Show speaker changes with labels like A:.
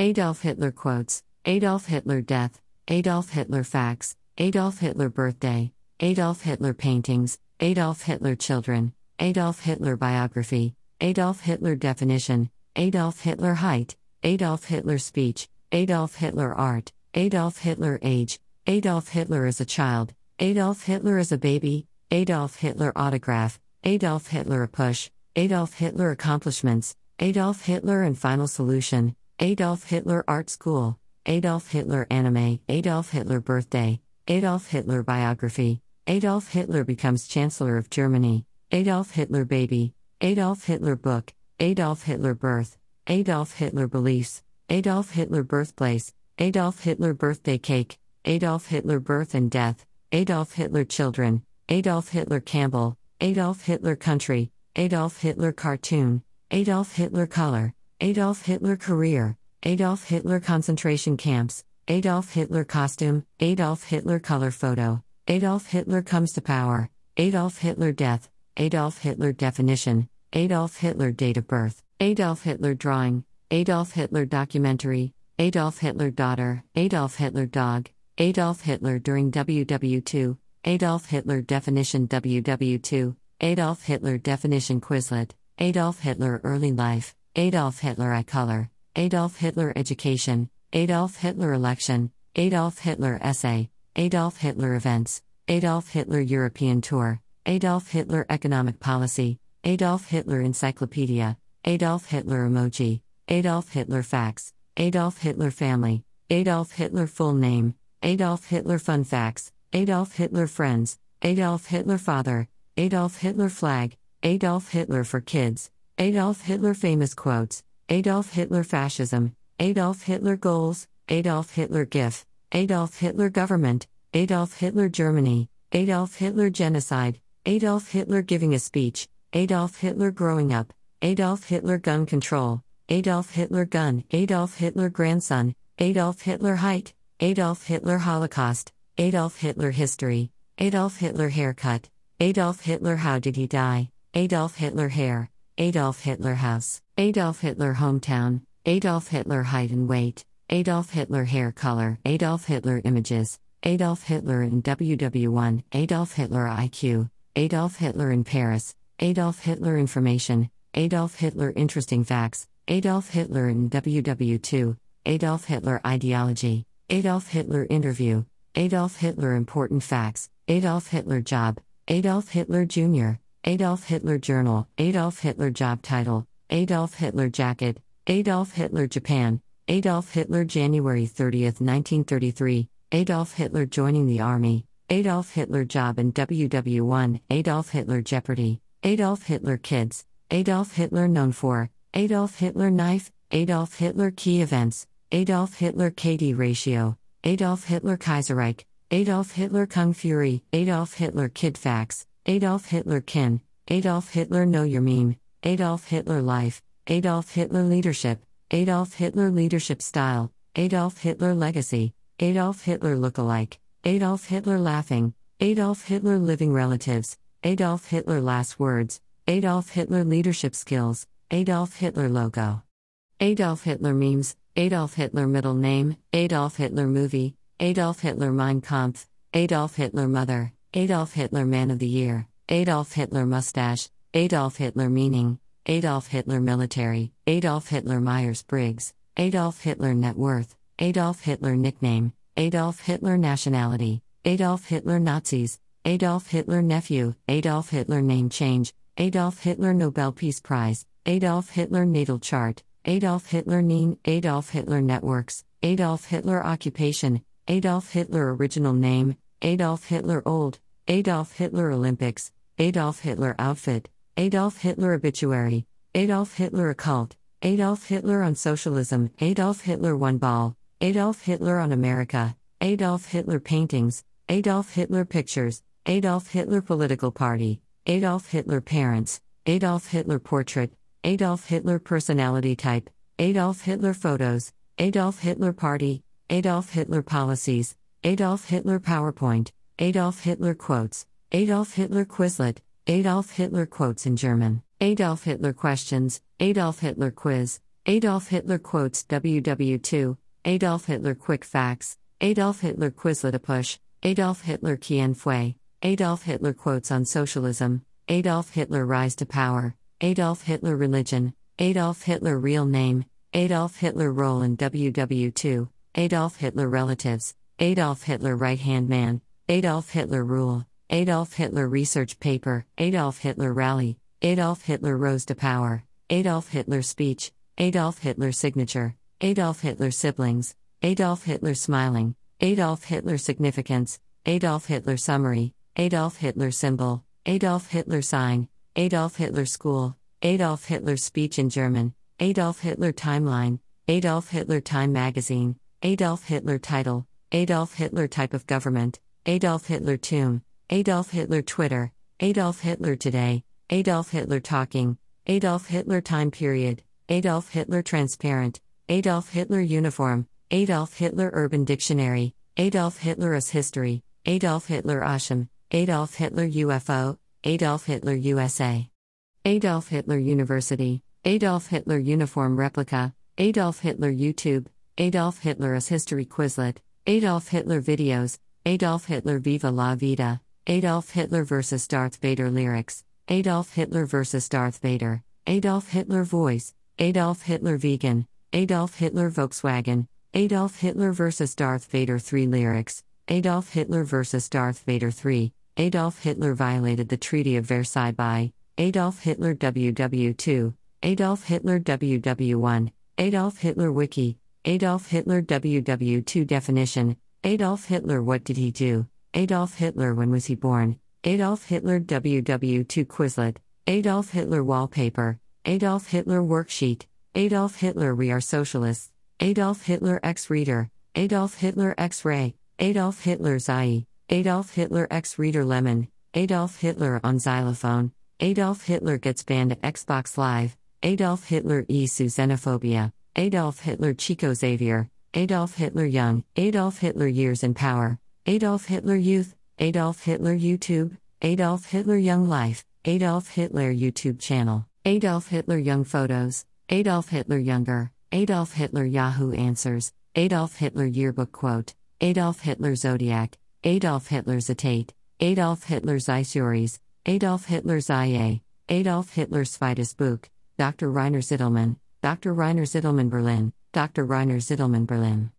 A: Adolf Hitler quotes, Adolf Hitler death, Adolf Hitler facts, Adolf Hitler birthday, Adolf Hitler paintings, Adolf Hitler children, Adolf Hitler biography, Adolf Hitler definition, Adolf Hitler height, Adolf Hitler speech, Adolf Hitler art, Adolf Hitler age, Adolf Hitler as a child, Adolf Hitler as a baby, Adolf Hitler autograph, Adolf Hitler APUSH, Adolf Hitler accomplishments, Adolf Hitler and final solution, Adolf Hitler art school, Adolf Hitler anime, Adolf Hitler birthday, Adolf Hitler biography, Adolf Hitler becomes Chancellor of Germany, Adolf Hitler baby, Adolf Hitler book, Adolf Hitler birth, Adolf Hitler beliefs, Adolf Hitler birthplace, Adolf Hitler birthday cake, Adolf Hitler birth and death, Adolf Hitler children, Adolf Hitler Campbell, Adolf Hitler country, Adolf Hitler cartoon, Adolf Hitler color, Adolf Hitler career, Adolf Hitler concentration camps, Adolf Hitler costume, Adolf Hitler color photo, Adolf Hitler comes to power, Adolf Hitler death, Adolf Hitler definition, Adolf Hitler date of birth, Adolf Hitler drawing, Adolf Hitler documentary, Adolf Hitler daughter, Adolf Hitler dog, Adolf Hitler during WW2, Adolf Hitler definition WW2, Adolf Hitler definition Quizlet, Adolf Hitler early life, Adolf Hitler eye color, Adolf Hitler education, Adolf Hitler election, Adolf Hitler essay, Adolf Hitler events, Adolf Hitler European tour, Adolf Hitler economic policy, Adolf Hitler encyclopedia, Adolf Hitler emoji, Adolf Hitler facts, Adolf Hitler family, Adolf Hitler full name, Adolf Hitler fun facts, Adolf Hitler friends, Adolf Hitler father, Adolf Hitler flag, Adolf Hitler for kids, Adolf Hitler famous quotes, Adolf Hitler fascism, Adolf Hitler goals, Adolf Hitler GIF, Adolf Hitler government, Adolf Hitler Germany, Adolf Hitler genocide, Adolf Hitler giving a speech, Adolf Hitler growing up, Adolf Hitler gun control, Adolf Hitler gun, Adolf Hitler grandson, Adolf Hitler height, Adolf Hitler Holocaust, Adolf Hitler history, Adolf Hitler haircut, Adolf Hitler how did he die, Adolf Hitler hair, Adolf Hitler house, Adolf Hitler hometown, Adolf Hitler height and weight, Adolf Hitler hair color, Adolf Hitler images, Adolf Hitler in WW1, Adolf Hitler IQ, Adolf Hitler in Paris, Adolf Hitler information, Adolf Hitler interesting facts, Adolf Hitler in WW2, Adolf Hitler ideology, Adolf Hitler interview, Adolf Hitler important facts, Adolf Hitler job, Adolf Hitler Jr., Adolf Hitler journal, Adolf Hitler job title, Adolf Hitler jacket, Adolf Hitler Japan, Adolf Hitler January 30, 1933, Adolf Hitler joining the army, Adolf Hitler job in WW1, Adolf Hitler Jeopardy, Adolf Hitler kids, Adolf Hitler known for, Adolf Hitler knife, Adolf Hitler key events, Adolf Hitler KD ratio, Adolf Hitler Kaiserreich, Adolf Hitler Kung Fury, Adolf Hitler Kid Facts, Adolf Hitler Kin, Adolf Hitler Know Your Meme, Adolf Hitler Life, Adolf Hitler Leadership, Adolf Hitler Leadership Style, Adolf Hitler Legacy, Adolf Hitler Lookalike, Adolf Hitler Laughing, Adolf Hitler Living Relatives, Adolf Hitler Last Words, Adolf Hitler Leadership Skills, Adolf Hitler Logo. Adolf Hitler Memes, Adolf Hitler Middle Name, Adolf Hitler Movie, Adolf Hitler Mein Kampf, Adolf Hitler Mother, Adolf Hitler Man of the Year, Adolf Hitler Mustache, Adolf Hitler Meaning, Adolf Hitler Military, Adolf Hitler Myers Briggs, Adolf Hitler Net Worth, Adolf Hitler Nickname, Adolf Hitler Nationality, Adolf Hitler Nazis, Adolf Hitler Nephew, Adolf Hitler Name Change, Adolf Hitler Nobel Peace Prize, Adolf Hitler Natal Chart, Adolf Hitler Neen, Adolf Hitler Networks, Adolf Hitler Occupation, Adolf Hitler Original Name, Adolf Hitler Old, Adolf Hitler Olympics, Adolf Hitler Outfit, Adolf Hitler Obituary, Adolf Hitler Occult, Adolf Hitler on Socialism, Adolf Hitler One Ball, Adolf Hitler on America, Adolf Hitler Paintings, Adolf Hitler Pictures, Adolf Hitler Political Party, Adolf Hitler Parents, Adolf Hitler Portrait, Adolf Hitler Personality Type, Adolf Hitler Photos, Adolf Hitler Party, Adolf Hitler Policies, Adolf Hitler PowerPoint, Adolf Hitler Quotes, Adolf Hitler Quizlet, Adolf Hitler Quotes in German, Adolf Hitler Questions, Adolf Hitler Quiz, Adolf Hitler quotes WW2, Adolf Hitler quick facts, Adolf Hitler Quizlet APUSH, Adolf Hitler Quien Fue, Adolf Hitler quotes on socialism, Adolf Hitler rise to power, Adolf Hitler religion, Adolf Hitler real name, Adolf Hitler role in WW2, Adolf Hitler relatives, Adolf Hitler right hand man, Adolf Hitler rule, Adolf Hitler research paper, Adolf Hitler rally, Adolf Hitler rose to power, Adolf Hitler speech, Adolf Hitler signature, Adolf Hitler siblings, Adolf Hitler smiling, Adolf Hitler significance, Adolf Hitler summary, Adolf Hitler symbol, Adolf Hitler sign, Adolf Hitler school, Adolf Hitler speech in German, Adolf Hitler timeline, Adolf Hitler Time magazine, Adolf Hitler title, Adolf Hitler type of government, Adolf Hitler tomb, Adolf Hitler Twitter, Adolf Hitler today, Adolf Hitler talking, Adolf Hitler time period, Adolf Hitler transparent, Adolf Hitler uniform, Adolf Hitler urban dictionary, Adolf Hitler as history, Adolf Hitler Asham, Adolf Hitler UFO, Adolf Hitler USA. Adolf Hitler University, Adolf Hitler uniform replica, Adolf Hitler YouTube, Adolf Hitler as history Quizlet, Adolf Hitler videos, Adolf Hitler Viva la Vida, Adolf Hitler vs. Darth Vader lyrics, Adolf Hitler vs. Darth Vader, Adolf Hitler voice, Adolf Hitler vegan, Adolf Hitler Volkswagen, Adolf Hitler vs. Darth Vader 3 lyrics, Adolf Hitler vs. Darth Vader 3, Adolf Hitler violated the Treaty of Versailles by Adolf Hitler WW2, Adolf Hitler WW1, Adolf Hitler Wiki, Adolf Hitler WW2 definition, Adolf Hitler what did he do? Adolf Hitler when was he born? Adolf Hitler WW2 Quizlet, Adolf Hitler wallpaper, Adolf Hitler worksheet, Adolf Hitler we are socialists, Adolf Hitler X reader, Adolf Hitler X ray, Adolf Hitler Zai, Adolf Hitler X reader lemon, Adolf Hitler on xylophone, Adolf Hitler gets banned Xbox Live, Adolf Hitler e xenophobia, Adolf Hitler Chico Xavier, Adolf Hitler Young, Adolf Hitler Years in Power, Adolf Hitler Youth, Adolf Hitler YouTube, Adolf Hitler Young Life, Adolf Hitler YouTube channel, Adolf Hitler Young Photos, Adolf Hitler Younger, Adolf Hitler Yahoo Answers, Adolf Hitler Yearbook Quote, Adolf Hitler Zodiac, Adolf Hitler Zetate, Adolf Hitler Zeisuries, Adolf Hitler Zaye, Adolf Hitler Zweites Buch, Dr. Rainer Zitelmann, Dr. Rainer Zitelmann Berlin, Dr. Rainer Zitelmann Berlin.